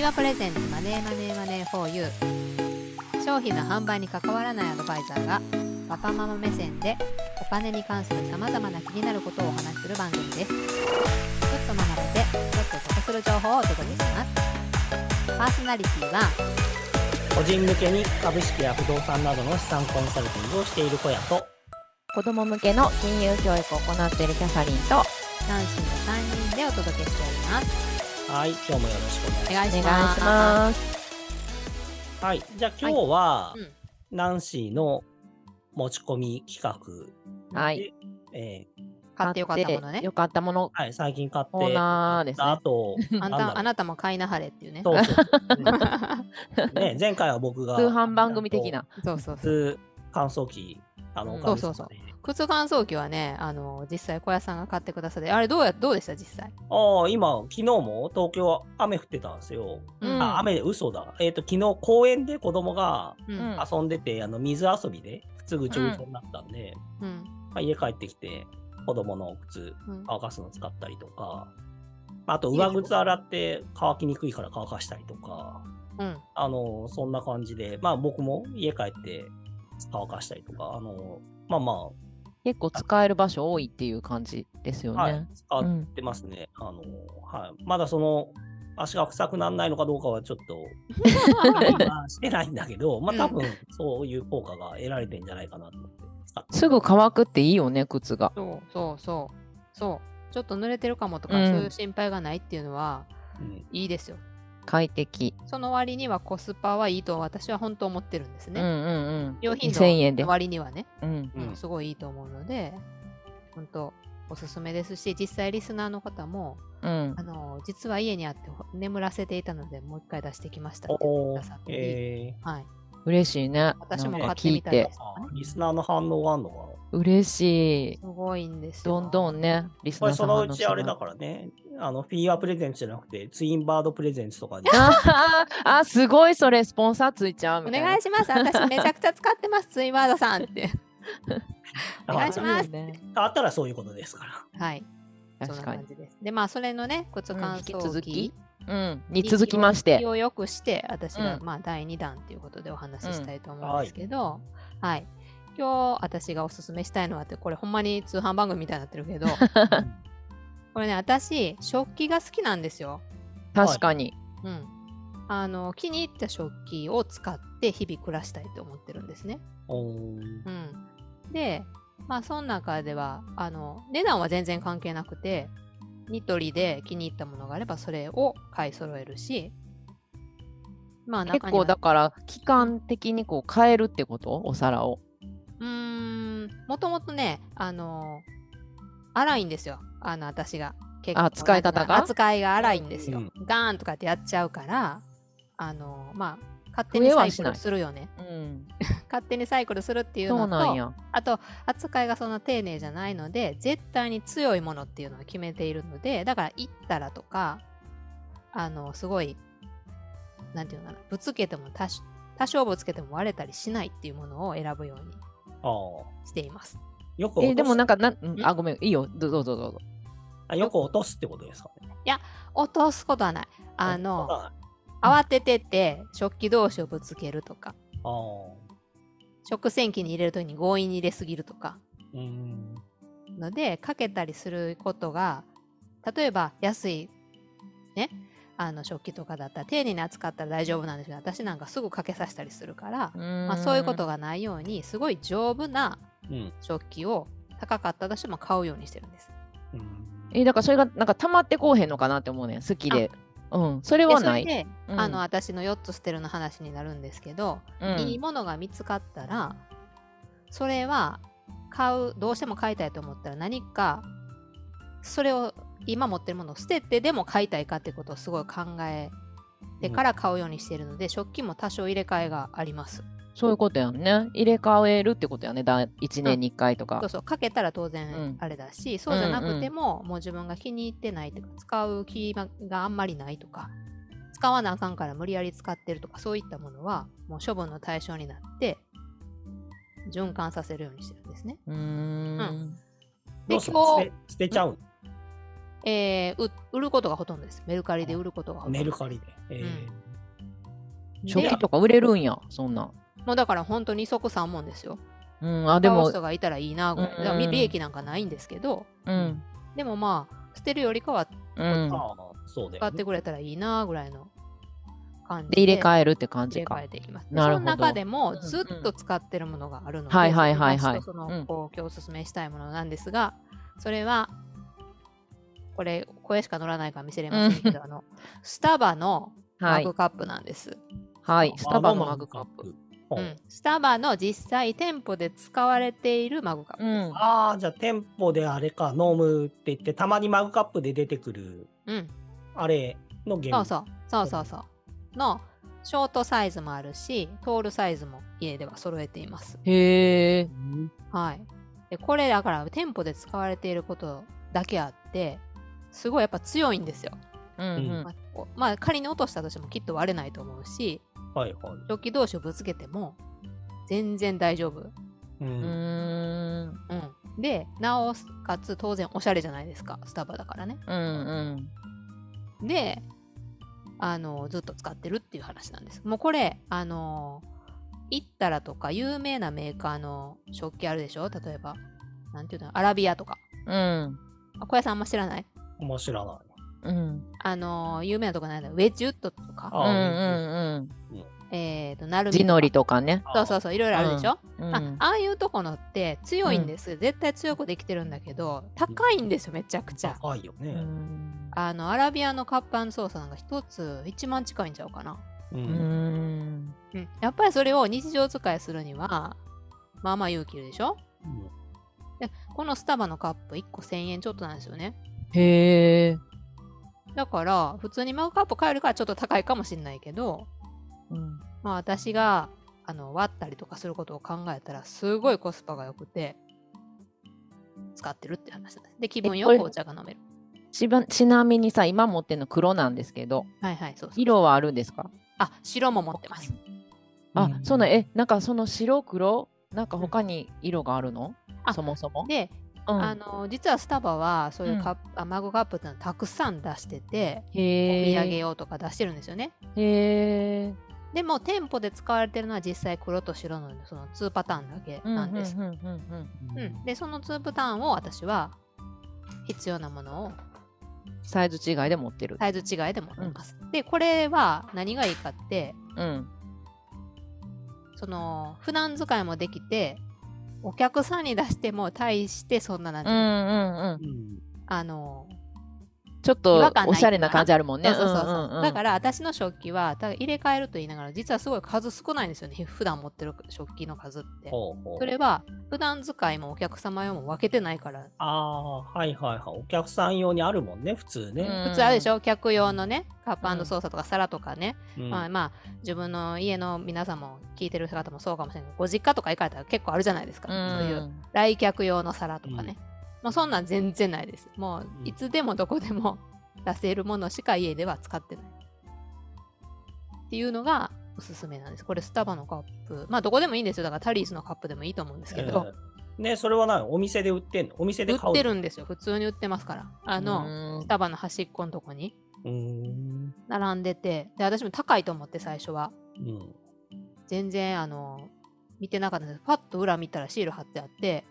ーはプレゼンツマネーマネーマネー 4U 商品の販売に関わらないアドバイザーがパパママ目線でお金に関するさまざまな気になることをお話しする番組です。ちょっと学べてちょっと得する情報をお届けします。パーソナリティは個人向けに株式や不動産などの資産コンサルティングをしている小屋と子供向けの金融教育を行っているキャサリンとナンシーの3人でお届けしておりますはい今日もよろしくお願いします。ます。ます。はいじゃあ今日は、うん。ナンシーの持ち込み企画はい。えー買ってよかったものね。買ってよかったもの。はい、最近買ってコーナーですね。あとあんたあなたも買いなはれっていうね。そうそう、ね ね、前回は僕が通販番組的な。そうそうそう。靴乾燥機あの、うんおかげさまでそう靴乾燥機はねあの実際小屋さんが買ってくださってあれどうやどうでした実際、ああ今昨日も東京は雨降ってたんですよ、うん。あ雨で嘘だ。えっ、と昨日公園で子供がうん。うん遊んでて、あの水遊びで靴ぐちょぐちょになったんで、うん。まあ、家帰ってきて子供の靴うん。乾かすの使ったりとかあと上靴洗って乾きにくいから乾かしたりとかうん。あのそんな感じでまあ僕も家帰って乾かしたりとかあのまあま結構使える場所多いっていう感じですよあ、はねい。使ってますね、あのはい。まだその足が臭くならないのかどうかはちょっと まあしてないんだけど、まあ多分そういう効果が得られてんじゃないかなと思って使ってすぐ乾くっていいよね、靴が。そうそうそう。そう。ちょっと濡れてるかもとか、うん。そういう心配がないっていうのはうん。いいですよ快適。その割にはコスパはいいと私は本当思ってるんですね、うんうんうん。料品2000円での。割にはね、うん。うんうんすごいいいと思うので本当おすすめですし実際リスナーの方もうんあ。の実は家にあってほ眠らせていたのでもう一回出してきましたって言っておーくださって、えはい、嬉しいね。私も買ってみたいリスナーの反応があるのかな？嬉しい。すごいんですよ。どんどんね、リスナーそのうちあれだからね、あのフィギュアプレゼンツじゃなくて、ツインバードプレゼンツとかに。あすごいそれ、スポンサーついちゃうお。願いします。私めちゃくちゃ使ってます、ツインワードさんって。お願いしますあったらそういうことですから。はい。そんな確かに感。じです。で、まあ、それのね、靴乾うん引き続きうん。に続きまして気。を良くして、私が、うんまあ、第2弾ということでお話ししたいと思うんですけど、はい。今日、私がおすすめしたいのはって、これほんまに通販番組みたいになってるけど、これね、私、食器が好きなんですよ。確かに。うん。あの、気に入った食器を使って日々暮らしたいと思ってるんですね。うん、で、まあ、その中ではあの値段は全然関係なくてニトリで気に入ったものがあればそれを買い揃えるし、まあ、結構だから、期間的にこう変えるってこと？お皿を。うーんもともとねあの荒いんですよ。あの私が。結あ使い方が？扱いが荒いんですよ、うん。ガーンとかってやっちゃうからあのまあ 勝手にサイクルするよねうん。勝手にサイクルするっていうのとそうなんや。あと扱いがそんな丁寧じゃないので絶対に強いものっていうのを決めているのでだから行ったらとかあのすごいなんていうのかなぶつけても多少多少ぶつけても割れたりしないっていうものを選ぶようにしています。よく落とすえ、でもなんかな、うんあ、ごめん、いいよ。どうぞどうぞどうぞ。あよく落とすってことですかね。落とすことはない。あのあ慌ててて食器同士をぶつけるとか。食洗機に入れるときに強引に入れすぎるとかうーん。のでかけたりすることが例えば安いねあの食器とかだったら丁寧に扱ったら大丈夫なんですけど私なんかすぐかけさせたりするから、まあ、そういうことが。がないようにすごい丈夫なうん。食器を高かったとしても買うようにしてるんです。うんえ、だからそれがなんか溜まってこうへんのかなって思うねん。好きで。うん。それではない。それで、うんあの私の4つ捨てるの話になるんですけど、うんいいものが見つかったらそれは買うどうしても買いたいと思ったら何かそれを今持ってるものを捨ててでも買いたいかってことをすごい考えてから買うようにしているので、食器も多少入れ替えがあります。そういうことやんね。入れ替えるってことやね。だ1年に1回とかそう。そうかけたら当うん然あれだし、そうじゃなくても、もう自分が気に入ってないとか使う気があんまりないとか使わなあかんから無理やり使ってるとかそういったものはもう処分の対象になって循環させるようにしてるんですね。うーん。うする？の捨て捨てちゃう？のえーう売ることがほとんどです。メルカリで売ることがほとんど。メルカリで。えー食器とか売れるんや、そんな。もうだから本当に即三問ですよ。うん、あ、でも人、がいたらいいなうんうん利益なんかないんですけど、うん。でもまあ、捨てるよりかはうん。使ってくれたらいいなぐらいの感じで、入れ替えるって感じか入れ替え。ていきます。なるほどその中でもうんずっと使ってるものがあるので、はいはいはいはいそのうんこう今日おすすめしたいものなんですが、それは、これ、声しか乗らないから見せれませんけど、あの、スタバのはいマグ。カップなんです。はい。スタバのマグカップ。。ほううんスタバの実際店舗で使われているマグカップう。ん。ああ、じゃあ店舗であれか、飲むって言って、たまにマグカップで出てくる、うん。あれの原そうそう。そうそうそう。の、ショートサイズもあるし、トールサイズも家では揃えています。へえ。うんはい。で、これだから店舗で使われていることだけあって、すごいやっぱ強いんですよ。うんうんまあこうまあ、仮に落としたとしてもきっと割れないと思うし、はいはい。食器同士をぶつけても全然大丈夫。う。うんーん。うん。で、なおかつ当然おしゃれじゃないですか。スタバだからね。うんうん。で、あの、ずっと使ってるっていう話なんです。もうこれ、あの、イッタラとか有名なメーカーの食器あるでしょ？例えば、なんていうの？アラビアとか。うん。あ小屋さんあんま知らない？面白いな。うん。あの、有名なとこなんだウェッジウッドとか、うんあうんえっ、と、ナルうん。ミとか地のりとかね。そうそうそう、いろいろあるでしょ、あうん。ああいうとこのって強いんです、絶対強くできてるんだけど、高いんですよ、めちゃくちゃ。う高いよね。んあの、アラビアのカップ操作なんか一つ1万近いんちゃうかな。う。うんん。うん。やっぱりそれを日常使いするには、まあまあ勇気いるでしょ？うんで、このスタバのカップ1個1000円ちょっとなんですよね。へえ。だから、普通にマグカップ買えるからちょっと高いかもしれないけど、うんまあ私があの割ったりとかすることを考えたら、すごいコスパが良くて、使ってるって話です。で、気分よくえこれお茶が飲める。ちばちなみにさ、今持ってるの黒なんですけど、はいはい、そう。色はあるんですか？あ、白も持ってます。あ、そうなん、え、なんかその白黒、なんか他に色があるの？あそもそも？で、うんあの実はスタバはそういうカップ、あマグカップってのはたくさん出してて、おへ土産え。用とか出してるんですよね。へえ。でも店舗で使われてるのは実際黒と白のその2パターンだけなんです。うんうんうんうんうんで、その2パターンを私は必要なものをサイズ違いで持ってる。サイズ違いで持ってます。で、これは何がいいかって、うん。その普段使いもできて、お客さんに出しても対してそんななんていうの、うんうんうん。うんあのちょっとおしゃれな感じあるもんね。そうそうそう。そう、んんん。だから私の食器はただ入れ替えると言いながら実はすごい数少ないんですよね。普段持ってる食器の数って。ほうほう。それは普段使いもお客様用も分けてないから。ああ、はいはいはい。お客さん用にあるもんね、普通ね。うん普通あるでしょ？客用のねカッうん。プ操作とか皿とかね、うん。まあまあ自分の家の皆さんも聞いてる方もそうかもしれないけどご実家とか行かれたら結構あるじゃないですか、うん。そういう来客用の皿とかね、もうそんなん全然ないです。もううん。いつでもどこでも出せるものしか家では使ってない。っていうのがおすすめなんです。これスタバのカップ。まあどこでもいいんですよ。だからタリーズのカップでもいいと思うんですけど、えーね、それは何お店で売ってんの？お店で買う売ってるんですよ。普通に売ってますから。あの、うん。スタバの端っこのとこに。並んでて。で私も高いと思って最初は。うん。全然あの見てなかったんです。パッと裏見たらシール貼ってあって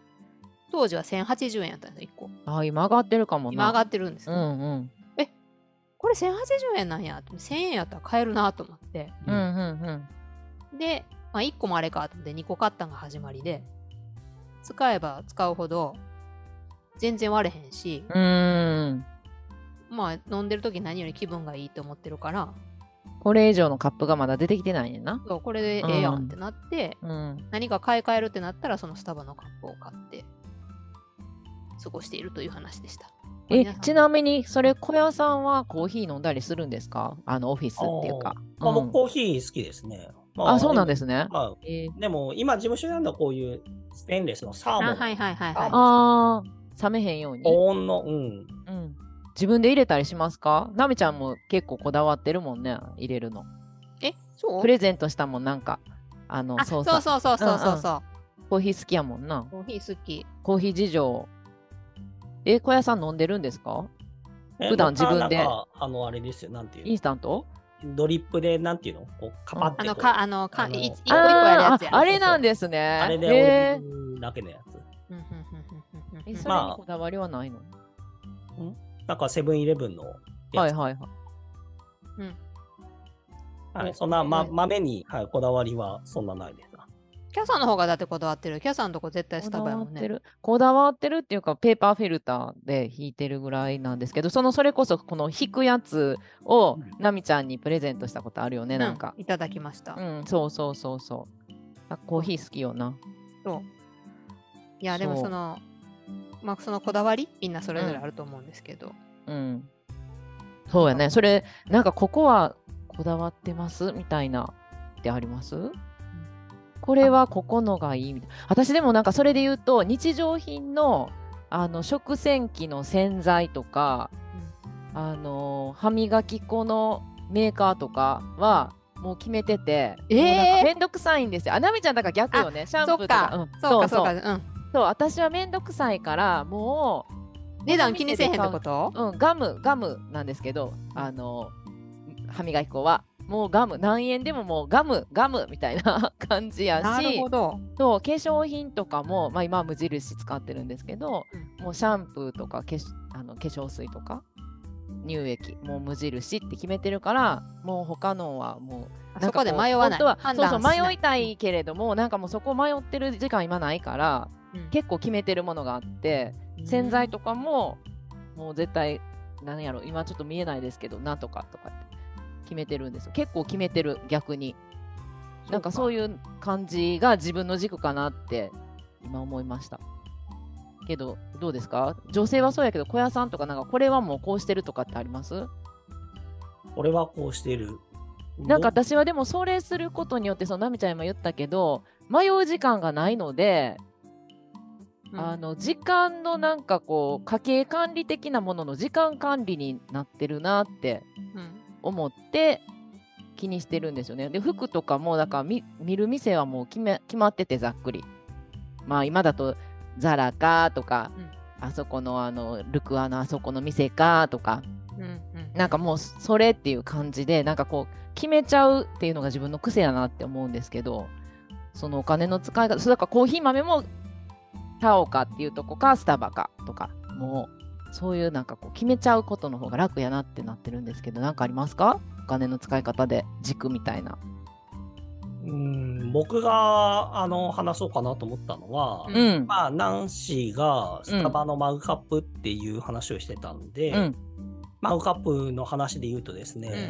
当時は1080円やったんですよ1個あ、今上がってるかもな。今上がってるんですうよ、んうん。これ1080円なんや1000円やったら買えるなと思ってうんうんうん。で、まあ、1個もあれかと思って2個買ったのが始まりで使えば使うほど全然割れへんし、うーん。まあ飲んでる時何より気分がいいと思ってるからこれ以上のカップがまだ出てきてないねんな。そうこれでええやんってなって、うん。何か買い替えるってなったらそのスタバのカップを買って過ごしているという話でした。えちなみに、それ、小屋さんはコーヒー飲んだりするんですか？あの、オフィスっていうか。まあ、うん僕コーヒー好きですね。まあ、そうなんですね。まあ、えーでも今事務所にあるのはこういうステンレスのサーモン。あはいはいはいはい。あー、冷めへんように。保温の、うん。うん。自分で入れたりしますか？なみちゃんも結構こだわってるもんね、入れるの。えそう？プレゼントしたもん、なんか、あの、あそううそさそうそうそうそうそう。コーヒー好きやもんな。コーヒー好き。コーヒー事情。え、小屋さん飲んでるんですか？え普段自分で。あの、あれですよ、なんていうインスタント？のドリップで、なんていうの？こう、カパってあの、か、あの、か、一個一個やるやつや。あーああれなんですね。あれでだけのやつ。うんうんうんうんうんうん。えそまあ。れにこだわりはないの、なんかセブンイレブンのやつ。はいはいはい。はいそんな、ま、うん。豆に、はい、こだわりはそんなないです。な。キャサンの方がだってこだわってる。キャサンのとこ絶対スタバやもんね。わってる。こだわってるっていうか、ペーパーフィルターで引いてるぐらいなんですけど、そのそれこそこの引くやつをうんナミちゃんにプレゼントしたことあるよね、なんかう。いただきました。うん、そうそうそうそう。あコーヒー好きよな。そう。いや、でもその、まあ、そのこだわり、みんなそれぞれあると思うんですけど。うん。そうやね。それ、なんかここはこだわってます？みたいなってあります？これはここのがいいみたいな。私でもなんかそれで言うと、日常品のあの食洗機の洗剤とか、あの歯磨き粉のメーカーとかはもう決めてて、えー？もうなんかめんどくさいんですよ。あなみちゃんだから逆よね。シャンプーとか。そうんそうか、そう。そう私はめんどくさいからもう値段気にせえへんってこと？うん、ガム、ガムなんですけど、あの、歯磨き粉は、もうガム、何円でももうガム、ガムみたいな感じやなるしほ、ど。そう化粧品とかも、まあ、今は無印使ってるんですけど、もうシャンプーとか化粧あの化粧水とか、乳液、もう無印って決めてるから、もう他のはもう、あそこで迷わない。そうそう迷いたいけれども、なんかもうそこ迷ってる時間今ないから、うん。結構決めてるものがあって、洗剤とかも、もう絶対、何やろ、今ちょっと見えないですけど、なんとかとかって決めてるんですよ。結構決めてる、逆に。なんかそういう。感じが自分の軸かなって今思いました。けど、どうですか？女性はそうやけど、小屋さんとか、なんかこれはもうこうしてるとかってあります？俺はこうしてる。なんかど私はでもそれすることによって、そのナミちゃん今言ったけど、迷う時間がないので、うんあの時間のなんかこう家計管理的なものの時間管理になってるなってうん思って気にしてるんですよね。で服とかもだから見見る店はもう決め決まっててざっくり。まあ今だとザラかとか、あそこのあのルクアのあそこの店かとかうんうんなんかもうそれっていう感じでなんかこう決めちゃうっていうのが自分の癖やなって思うんですけどそのお金の使い方そうだからコーヒー豆もタオかっていうとこかスタバかとかもうそういうなんかこう決めちゃうことの方が楽やなってなってるんですけど何かありますか？お金の使い方で軸みたいな。うん僕があの話そうかなと思ったのは、うんうん。まあ、ナンシーがスタバのマグカップっていう話をしてたんで、うん。マグカップの話で言うとですね、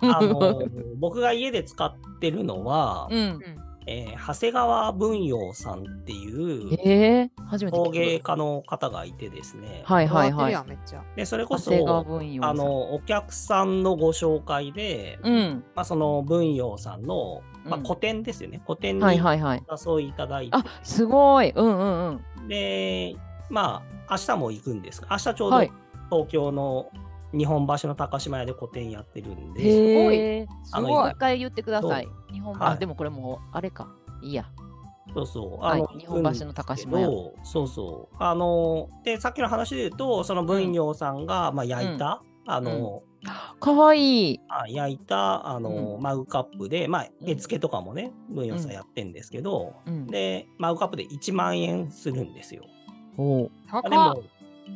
うんあの僕が家で使ってるのは、うん。えー長谷川文陽さんっていうえー、初めて陶聞く。芸家の方がいてですね、はいはいはい。めっちゃ。でそれこそ長谷川文陽さんあのお客さんのご紹介で、うん。まあ、その文陽さんの、まあ、うん個展ですよね、個展にはいはいはい。お誘いいただいて、あすごい。うんうんうん。で、まあ、明日も行くんですが、明日ちょうどはい東京の日本橋の高島屋で個展やってるんで、すごい。もう一回言ってください。日本橋、はいでもこれもうあれか。いいや。そうそう、はい。あの、日本橋の高島屋。そうそう。あの、で、さっきの話で言うと、その文陽さんが、まあ、焼いた、あの、かわいい。あ焼いた、あの、うマグカップで、まあ、うん。絵付けとかもね、文陽さんやってんですけど、うん、で、マグカップで1万円するんですよ。おう。あで高っ。も、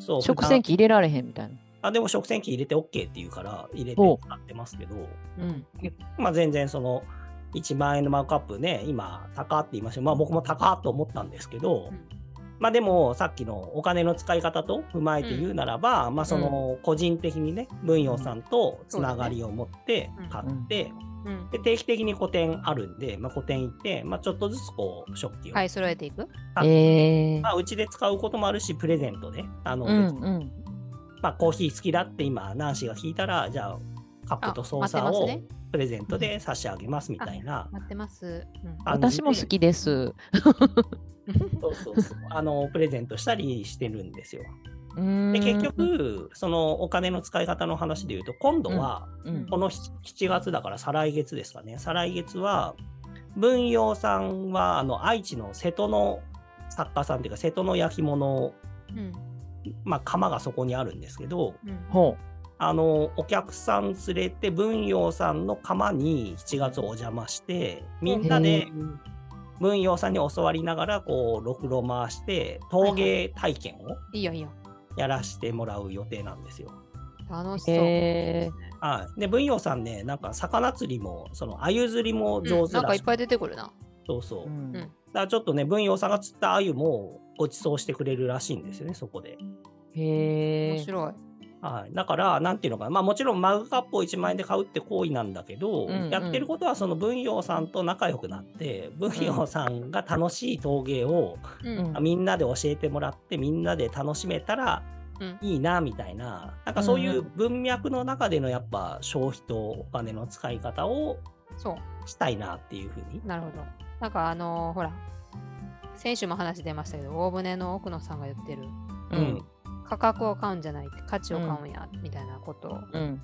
そう、食洗機入れられへんみたいな。あでも食洗機入れて OK って言うから入れてお使ってますけど、うん。まあ全然その1万円のマグカップね、今高って言いました。まあ僕も高っと思ったんですけど、うん。まあでもさっきのお金の使い方と踏まえて言うならば、まあその個人的にね、文陽さんとつながりを持ってうん買って、うん。で定期的に個展あるんで、まあ個展行って、まあちょっとずつこう食器を、買い揃えていく？あえー。まあうちで使うこともあるし、プレゼントで、あの、うんうん。まあ、コーヒー好きだって今、ナンシーが聞いたら、じゃあ、カップとソーサーをプレゼントで差し上げますみたいな。待ってます。うん私も好きです。そうそうそう。あの、プレゼントしたりしてるんですよ。で、結、局、そのお金の使い方の話で言うと、今度は、うんこの7月だから再来月ですかね。再来月は、文陽さんは、あの、愛知の瀬戸の作家さんっていうか、瀬戸の焼き物うんまあ、釜がそこにあるんですけど、うんほあのお客さん連れて文陽さんの釜に7月お邪魔してみんなで文陽さんに教わりながらこうろくろ回して陶芸体験をいいよいいよ。やらせてもらう予定なんですよ。楽しそう。へはい、で文陽さんねなんか魚釣りもその鮎釣りも上うん手だし、なんかいっぱい出てくるな。そうそう、ー。うんだからちょっとね文陽さんが釣った鮎もご馳走してくれるらしいんですよねそこで。へえ。面白い。はい、だから、なんていうのかな、まあ、もちろんマグカップを1万円で買うって行為なんだけど、うんうんやってることはその文陽さんと仲良くなって、文陽さんが楽しい陶芸をうんうんみんなで教えてもらって、みんなで楽しめたらうんいいなみたいな、なんかそういう文脈の中でのやっぱ消費とお金の使い方をそう。したいなっていうふうに。なるほど。なんかあのーほら、先週も話出ましたけど、大船の奥野さんが言ってる、うん。価格を買うんじゃないって価値を買うんや、みたいなことを、うん。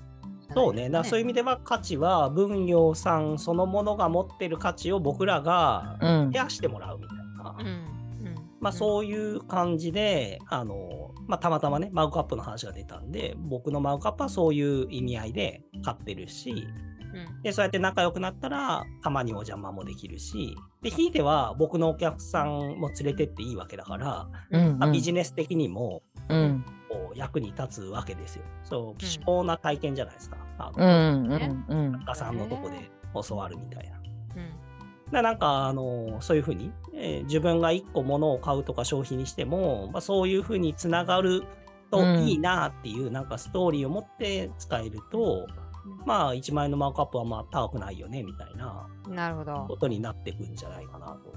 そうね、だからそういう意味では価値は文陽さんそのものが持ってる価値を僕らがうん増。やしてもらうみたいな。うん。うん。まあそういう感じで、あの、まあたまたまね、マグカップの話が出たんで、僕のマグカップはそういう意味合いで買ってるし、うん。で、そうやって仲良くなったら、たまにお邪魔もできるし、で、ひいては僕のお客さんも連れてっていいわけだから、うん。まあビジネス的にも、うん。こう役に立つわけですよ。そう、貴重な体験じゃないですか。あうの、ん。うん。うん。作家さんのとこで教わるみたいな。うん。ななんか、あの、そういうふうに、えー自分が一個物を買うとか消費にしても、まあ、そういうふうにつながるとうんいいなっていう、なんかストーリーを持って使えると、まあ、1万円のマグカップはまあ高くないよね、みたいななるほどこ。とになっていくんじゃないかなと。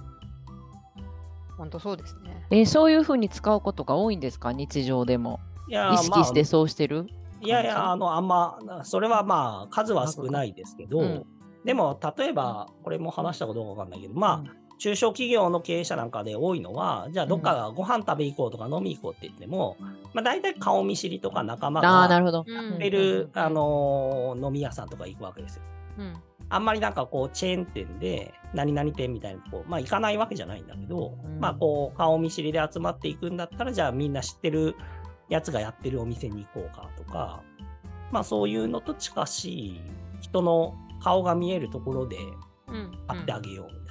本当そうですね。えーそういうふうに使うことが多いんですか？日常でも。いやー意識してそうしてる、いやいや、あの、あんま、それはまあ、数は少ないですけど、うんでも、例えば、これも話したことかわかんないけど、まあ、中小企業の経営者なんかで多いのは、じゃあどっかご飯食べ行こうとか飲み行こうって言っても、まあ大体顔見知りとか仲間がるほど。うんやってる、うんあのー飲み屋さんとか行くわけですよ。うん。あんまりなんかこうチェーン店で何々店みたいなとこ、まあ行かないわけじゃないんだけど、うんまあこう顔見知りで集まっていくんだったら、じゃあみんな知ってるやつがやってるお店に行こうかとか、まあそういうのと近しい人の顔が見えるところでうん。会ってあげよう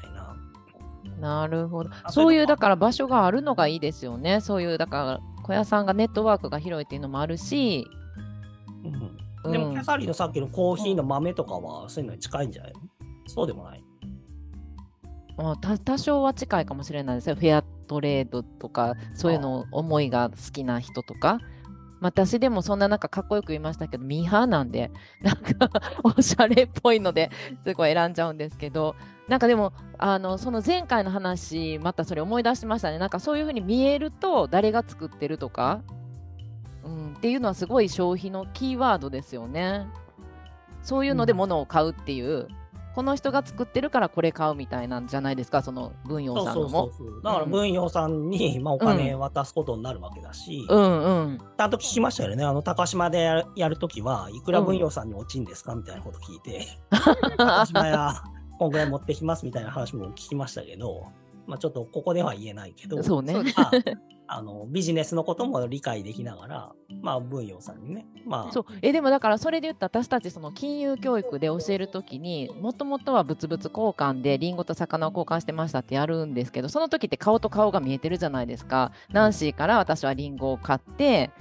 な。なるほどあ。そういう、だから場所があるのがいいですよね。そういう、だから、小屋さんがネットワークが広いっていうのもあるし、うんでも、うんキャサリーのさっきのコーヒーの豆とかはそういうのに近いんじゃないの？そうでもない？まあ、た多少は近いかもしれないですよ。フェアトレードとか、そういうの思いが好きな人とか。私でもそんななんかっこよく言いましたけど、ミーハーなんで、なんかおしゃれっぽいのですごい選んじゃうんですけど、なんかでも、あのその前回の話、またそれ思い出しましたね。なんかそういうふうに見えると、誰が作ってるとか、うん、っていうのはすごい消費のキーワードですよね。そういうので物を買うっていう、この人が作ってるからこれ買うみたいなんじゃないですか、その文陽そうさんのも。そうそうそう。だからうん文陽さんに、まあ、お金渡すことになるわけだし、うんうん。ちゃんと聞きましたよね。あの、高島でやるやるときは、いくら文陽さんに落ちんですか？みたいなこと聞いて、高島や、こんぐらい持ってきますみたいな話も聞きましたけど、まあちょっとここでは言えないけど、そうね。あ、あのビジネスのことも理解できながら、まあ文陽さんにね、まあ、そう。えでもだからそれで言ったら私たちその金融教育で教えるときにもともとは物々交換でリンゴと魚を交換してましたってやるんですけどその時って顔と顔が見えてるじゃないですか。ナンシーから私はリンゴを買って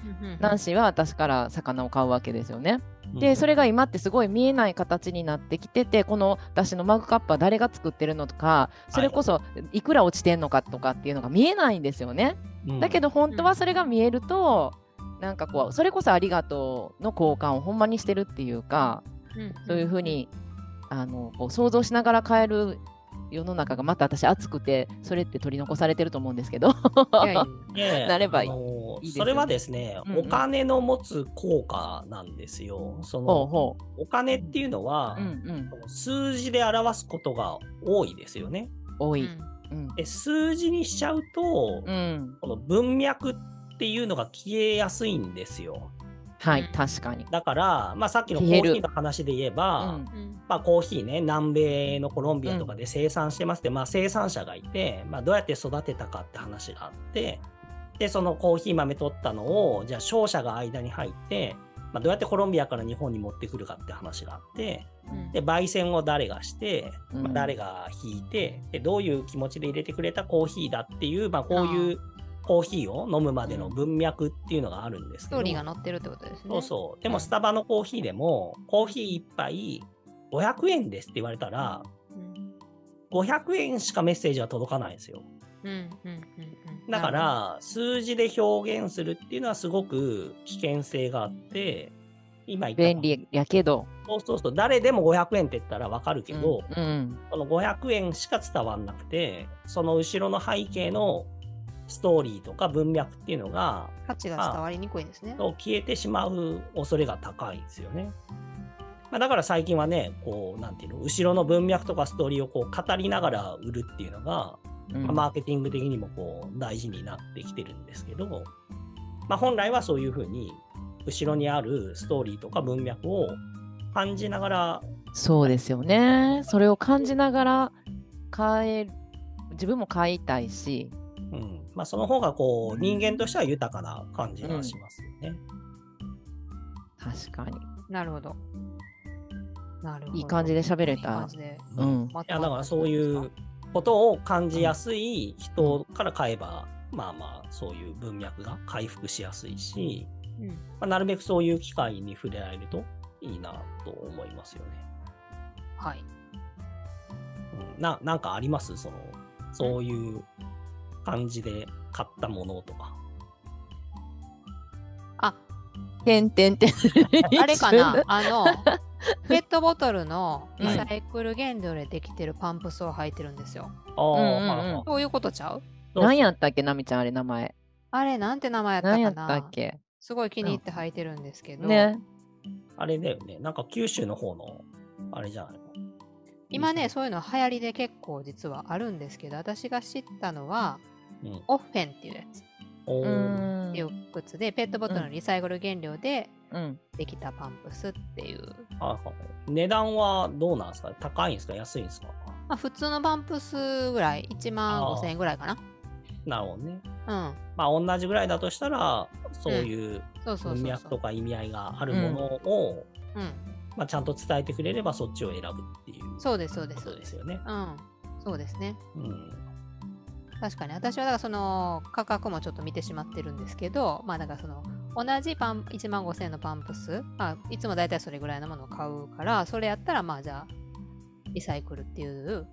ナンシーは私から魚を買うわけですよね。でそれが今ってすごい見えない形になってきててこの私のマグカップは誰が作ってるのとかそれこそい。くら落ちてんのかとかっていうのが見えないんですよね。うんだけど本当はそれが見えるとなんかこうそれこそありがとうの交換をほんまにしてるっていうかそういうふうにあのこう想像しながら変える世の中がまた私熱くてそれって取り残されてると思うんですけどなればいいあのいいですよね。それはですね、うんうん。お金の持つ効果なんですよ。そほうのほお金っていうのはう、うん。うん数字で表すことが多いですよね。多い、うんうんで数字にしちゃうと、うん、この文脈っていうのが消えやすいんですよ。はいうん。確かに、だから、まあ、さっきのコーヒーの話で言えば、うん。うんまあ、コーヒーね、南米のコロンビアとかで生産してますって、まあ、生産者がいて、まあ、どうやって育てたかって話があって、で、そのコーヒー豆取ったのを、じゃあ商社が間に入って、まあ、どうやってコロンビアから日本に持ってくるかって話があって、うんで、焙煎を誰がして、まあ、うん誰が引いて、で、どういう気持ちで入れてくれたコーヒーだっていう、まあ、こういうコーヒーを飲むまでの文脈っていうのがあるんですけど。ストーリーが載ってるってことですね。そうそう。でも、スタバのコーヒーでも、コーヒー一杯500円ですって言われたら、うん。500円しかメッセージは届かないんですよ。うんうんうんうん。だから、数字で表現するっていうのはすごく危険性があって、今言った便利やけど。そうそうそう、誰でも500円って言ったらわかるけど、うんその500円しか伝わんなくて、その後ろの背景のストーリーとか文脈っていうのが、価値が伝わりにくいんですね。消えてしまう恐れが高いんですよね。まあ、だから最近はね、こう、なんていうの、後ろの文脈とかストーリーをこう語りながら売るっていうのが、うんまあマーケティング的にもこう大事になってきてるんですけど、まあ、本来はそういうふうに後ろにあるストーリーとか文脈を感じながら、そうですよね。それを感じながら変え自分も買いたいし、うんまあ、その方がこう人間としては豊かな感じがしますよね。確かに。なるほど。なるほど。いい感じで喋れいい感た。じで。うん。まいやだからそういうことを感じやすい人から買えば、まあまあそういう文脈が回復しやすいし、うんまあ、なるべくそういう機会に触れられるといいなと思いますよね。はい。うん、ななんかあります？そのそういう感じで買ったものとか。あ、てんてんてん。あれかな？あの、ペットボトルのリはいサイクル原料でできてるパンプスを履いてるんですよ。ああ、うんうんうんはいはいそういうことちゃう？何やったっけ、なみちゃん、あれ名前。あれ、なんて名前やった何やかなったっけ？すごい気に入って履いてるんですけど、ね。あれだよね。なんか九州の方の、あれじゃないの？今ね、そういうの流行りで結構実はあるんですけど、私が知ったのは、うん。オッフェンっていうやつ。っていう靴で、ペットボトルのリサイクル原料でうん。できたパンプスっていう。値段はどうなんですか？高いんですか？安いんですか？まあ、普通のパンプスぐらい、1万あー5千円ぐらいかな。なるほどね。うん。まあ同じぐらいだとしたら、そういう。文脈とか意味合いがあるものを、うん。まあ、ちゃんと伝えてくれればそっちを選ぶっていうそうです、そうでこす。そうですよね。うん。そうですね。うん。確かに私はだからその価格もちょっと見てしまってるんですけど、まあだからその同じパン1万5000円のパンプス、まあ、いつも大体それぐらいのものを買うから、それやったらまあじゃあリサイクルっていう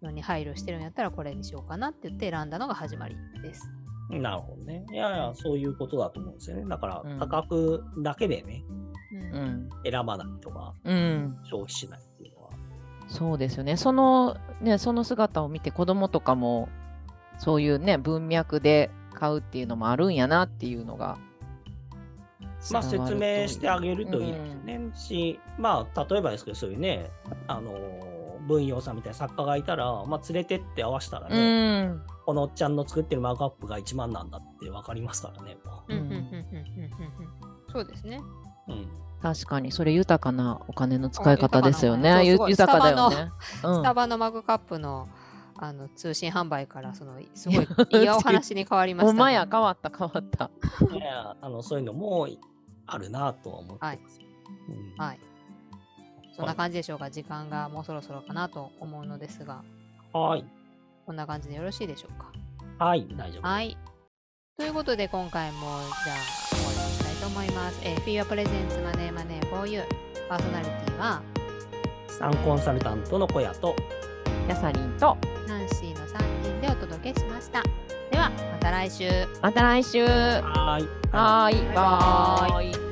のに配慮してるんやったらこれにしようかなって言って選んだのが始まりです。なるほどね。いやいや、そういうことだと思うんですよね。だからうん価格だけでね、うんうん。選ばないとか、うん。消費しないっていうのは。そうですよね。そのね、その姿を見て子供とかもそういうね、文脈で買うっていうのもあるんやなっていうのが。まあ説明してあげるといいですね。し、まあ例えばですけど、そういうね、あのー文陽さんみたいな作家がいたら、まあ連れてって合わせたらうね、ん。このおっちゃんの作ってるマークアップが1万なんだって分かりますからね。もうんうんうんうんうんうんうんそうですね。ううん。確かに、それ豊かなお金の使い方ですよあね。ゆ豊豊かだよね。スタバのマグカップのあの通信販売からそのすごいいいお話に変わりました、ほんまや、変わった、変わった。いやあのそういうのもあるなとは思ってます。うんはい。そんな感じでしょうか。時間がもうそろそろかなと思うのですが、はい。こんな感じでよろしいでしょうか。はい、大丈夫です。はい。ということで、今回もじゃあ終わりにしたいと思います。えー、フィーアプレゼンツマネーマネー for you パーソナリティは？サンコンサルタントの小屋と、キャサリンと、ナンシーの3人でお届けしました。では、また来週。また来週。ははい。ーい、バイ。